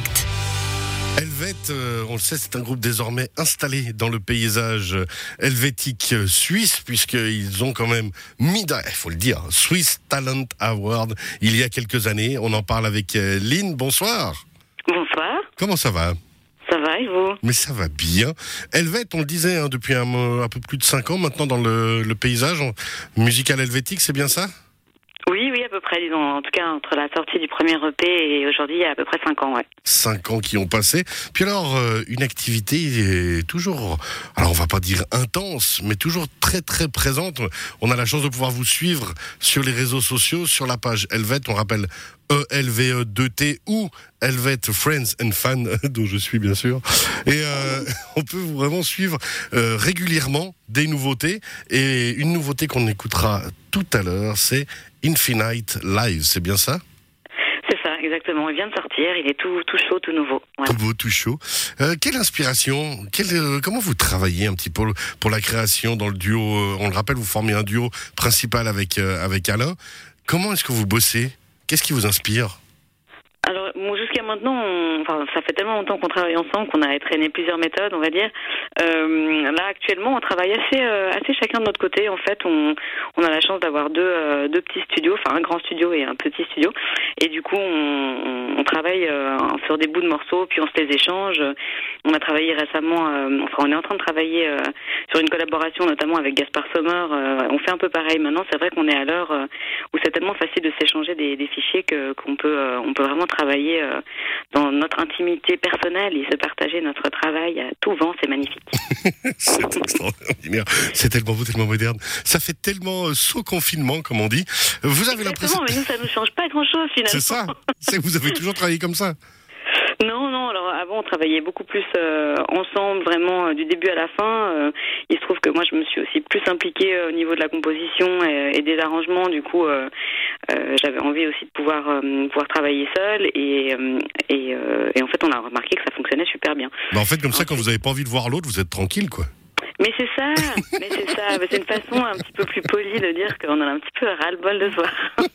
direct. Helvète, euh, on le sait, c'est un groupe désormais installé dans le paysage helvétique suisse, puisqu'ils ont quand même mis, il faut le dire, Swiss Talent Award il y a quelques années. On en parle avec euh, Lynn. Bonsoir. Bonsoir, Comment ça va? Ça va et vous? Mais ça va bien. Helvète, on le disait hein, depuis un, peu plus de 5 ans maintenant dans le, le paysage en- musical helvétique, c'est bien ça Oui, oui, à peu disons. En tout cas, entre la sortie du premier EP et aujourd'hui, il y a à peu près 5 ans, ouais. 5 ans qui ont passé. Puis alors, euh, une activité toujours, alors on va pas dire intense, mais toujours très très présente. On a la chance de pouvoir vous suivre sur les réseaux sociaux, sur la page Helvet, on rappelle E E-L-V-E-2-T ou Helvet Friends and Fans, dont je suis bien sûr. Et euh, on peut vraiment suivre euh, régulièrement des nouveautés. Et une nouveauté qu'on écoutera tout à l'heure, c'est Infinite Live, c'est bien ça? C'est ça, exactement. Il vient de sortir, il est tout, tout chaud, tout nouveau. Tout beau, tout chaud. Euh, quelle inspiration quelle, euh, Comment vous travaillez un petit peu pour la création dans le duo euh, On le rappelle, vous formez un duo principal avec, avec Alain. Comment est-ce que vous bossez? Qu'est-ce qui vous inspire? Alors, bon, jusqu'à maintenant, on- enfin, ça fait tellement longtemps qu'on travaille ensemble qu'on a traîné plusieurs méthodes, on va dire. Euh, là, actuellement, on travaille assez, euh, assez chacun de notre côté. En fait, on, on a la chance d'avoir deux, euh, deux petits studios, enfin un grand studio et un petit studio. Et du coup, on, on travaille euh, sur des bouts de morceaux, puis on se les échange. On a travaillé récemment, euh, enfin, on est en train de travailler euh, sur une collaboration, notamment avec Gaspard Sommer. On fait un peu pareil maintenant. C'est vrai qu'on est à l'heure où c'est tellement facile de s'échanger des, des fichiers que qu'on peut, on peut vraiment travailler dans notre intimité personnelle et se partager notre travail à tout vent. C'est magnifique. C'est extraordinaire. C'est tellement beau, tellement moderne. Ça fait tellement saut confinement, comme on dit. Vous avez l'impression. Mais nous, ça nous change pas grand-chose finalement. C'est ça. Vous avez toujours travaillé comme ça. Non, non. Alors avant, on travaillait beaucoup plus euh, ensemble, vraiment euh, du début à la fin. Euh, il se trouve que moi, je me suis aussi plus impliquée au niveau de la composition et, et des arrangements. Du coup, j'avais envie aussi de pouvoir pouvoir travailler seule. Et et, et en fait, on a remarqué que ça fonctionnait super bien. Mais en fait, comme ça, quand vous n'avez pas envie de voir l'autre, vous êtes tranquille, quoi. Mais c'est ça, mais c'est ça. C'est une façon un petit peu plus polie de dire qu'on en a un petit peu ras-le-bol de soi.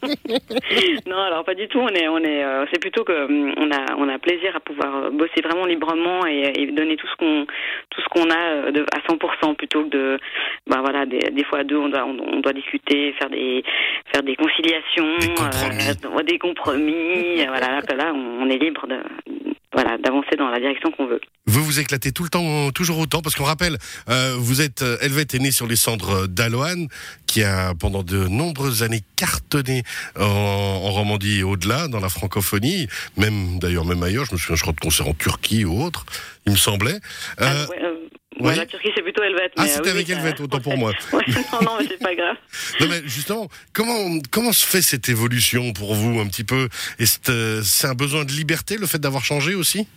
non, alors pas du tout. On est, on est, euh, c'est plutôt que hum, on a, on a plaisir à pouvoir euh, bosser vraiment librement et, et donner tout ce qu'on, tout ce qu'on a euh, de, à 100% plutôt que de, bah voilà, des, des fois à deux, on doit, on, on doit discuter, faire des, faire des conciliations, Des compromis. euh, des compromis. voilà, là, on est libre de, voilà, d'avancer dans la direction qu'on veut. Vous vous éclatez tout le temps, toujours autant, parce qu'on rappelle, euh, vous êtes, euh, Helvet est né sur les cendres d'Aloane, qui a pendant de nombreuses années cartonné en, en Romandie et au-delà, dans la francophonie, même d'ailleurs même ailleurs. Je me souviens, je crois de concerts en Turquie ou autre, il me semblait. Euh, Ah, ouais, euh, ouais, la Turquie, c'est plutôt Helvet. Ah, c'était euh, oui, avec ça- autant pour moi. Ouais, non, non, mais c'est pas grave. non, mais justement, comment comment se fait cette évolution pour vous un petit peu? Et c'est euh, c'est un besoin de liberté, le fait d'avoir changé aussi?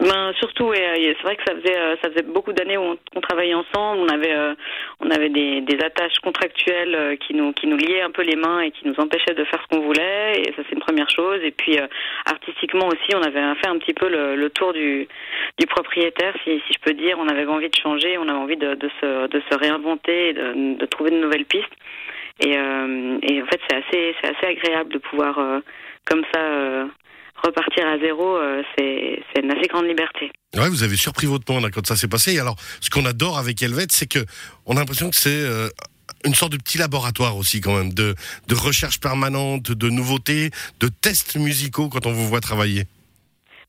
Ben, surtout, et, euh, c'est vrai que ça faisait, euh, ça faisait beaucoup d'années où on, qu'on travaillait ensemble. On avait, euh, on avait des, des attaches contractuelles qui nous, qui nous liaient un peu les mains et qui nous empêchaient de faire ce qu'on voulait. Et ça, c'est une première chose. Et puis, artistiquement aussi, on avait fait un petit peu le, le tour du, du propriétaire, si, si je peux dire. On avait envie de changer, on avait envie de, de, se, de se réinventer, de, de trouver de nouvelles pistes. Et, euh, et en fait, c'est assez, c'est assez agréable de pouvoir, euh, comme ça, euh, repartir à zéro. euh, c'est, une assez grande liberté. Ouais, vous avez surpris votre monde hein, quand ça s'est passé. Et alors, ce qu'on adore avec Helvet, c'est que on a l'impression que c'est euh, une sorte de petit laboratoire aussi quand même, de, de recherche permanente, de nouveautés, de tests musicaux quand on vous voit travailler.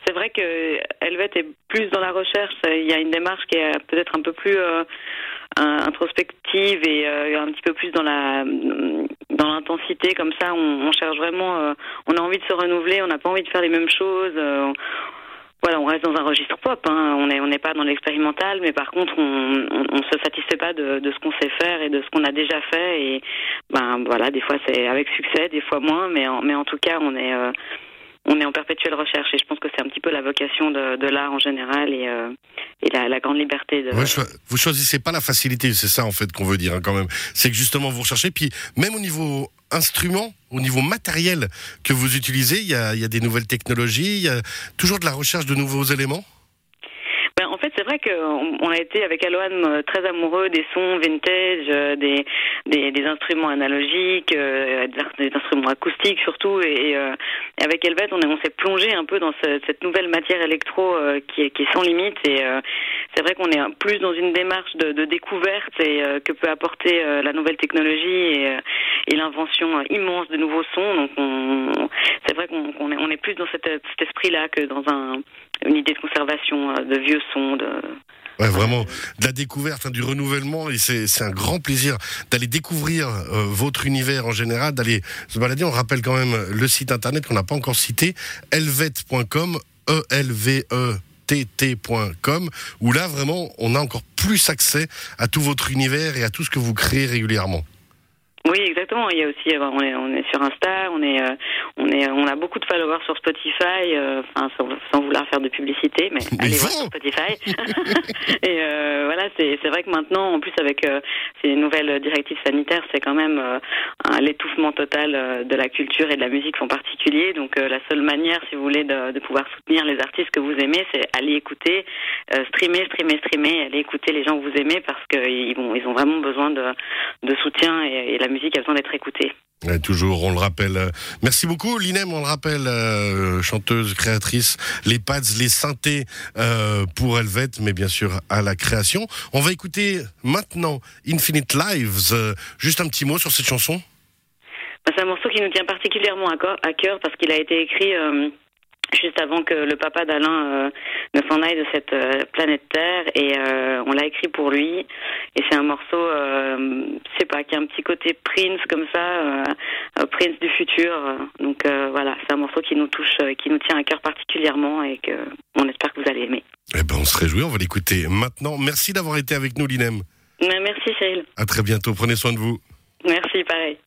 C'est vrai que Helvet est plus dans la recherche. Il y a une démarche qui est peut-être un peu plus euh, introspective et euh, un petit peu plus dans la dans l'intensité. Comme ça, on, on cherche vraiment. euh, on a envie de se renouveler. On n'a pas envie de faire les mêmes choses. euh, voilà, on reste dans un registre pop. Hein. On n'est on n'est pas dans l'expérimental, mais par contre, on, on, se satisfait pas de, de ce qu'on sait faire et de ce qu'on a déjà fait. Et ben voilà, des fois c'est avec succès, des fois moins, mais en, mais en tout cas, on est euh, on est en perpétuelle recherche et je pense que c'est un petit peu la vocation de, de l'art en général et, euh, et la, la grande liberté de. Ouais, vous choisissez pas la facilité, c'est ça en fait qu'on veut dire hein, quand même. C'est que justement vous recherchez, puis même au niveau instrument, au niveau matériel que vous utilisez, il y a, il y a des nouvelles technologies, il y a toujours de la recherche de nouveaux éléments? Ben, en fait, c'est vrai qu'on on a été avec Alohan euh, très amoureux des sons vintage, euh, des, des, des instruments analogiques, euh, des instruments acoustiques surtout, et, et, euh, avec Helvet, on, on s'est plongé un peu dans cette nouvelle matière électro qui, est, qui est sans limite. Et c'est vrai qu'on est plus dans une démarche de, découverte et que peut apporter la nouvelle technologie et, et l'invention immense de nouveaux sons. Donc c'est vrai qu'on est, plus dans cet, esprit-là que dans un, une idée de conservation de vieux sons. De, Ouais, vraiment, de la découverte, hein, du renouvellement, et c'est un grand plaisir d'aller découvrir euh, votre univers en général, d'aller se. On rappelle quand même le site internet qu'on n'a pas encore cité, elvet.com, E-L-V-E. tt.com où là vraiment on a encore plus accès à tout votre univers et à tout ce que vous créez régulièrement. Oui, exactement. Il y a aussi, euh, on est, on est sur Insta, on est, euh, on est, on a beaucoup de followers sur Spotify. Euh, enfin, sans, vouloir faire de publicité, mais, allez voir sur Spotify. et voilà, c'est, c'est vrai que maintenant, en plus avec ces nouvelles directives sanitaires, c'est quand même l'étouffement total de la culture et de la musique en particulier. Donc, la seule manière, si vous voulez, de, de, pouvoir soutenir les artistes que vous aimez, c'est aller écouter, streamer, streamer, streamer, aller écouter les gens que vous aimez parce qu'ils ils ont vraiment besoin de, de soutien et, et la musique a besoin d'être écoutée. toujours, on le rappelle. Merci beaucoup, Linem, on le rappelle, euh, chanteuse, créatrice, les pads, les synthés euh, pour Helvet, mais bien sûr à la création. On va écouter maintenant Infinite Lives. Euh, juste un petit mot sur cette chanson. Bah, c'est un morceau qui nous tient particulièrement à cœur parce qu'il a été écrit juste avant que le papa d'Alain euh, ne s'en aille de cette euh, planète Terre. Et euh, on l'a écrit pour lui. Et c'est un morceau je sais pas qui a un petit côté Prince comme ça Prince du futur. Donc voilà c'est un morceau qui nous touche qui nous tient à cœur particulièrement et que on espère que vous allez aimer. Eh ben on se réjouit on va l'écouter maintenant. Merci d'avoir été avec nous Linem. Merci Cyril. À très bientôt prenez soin de vous. Merci pareil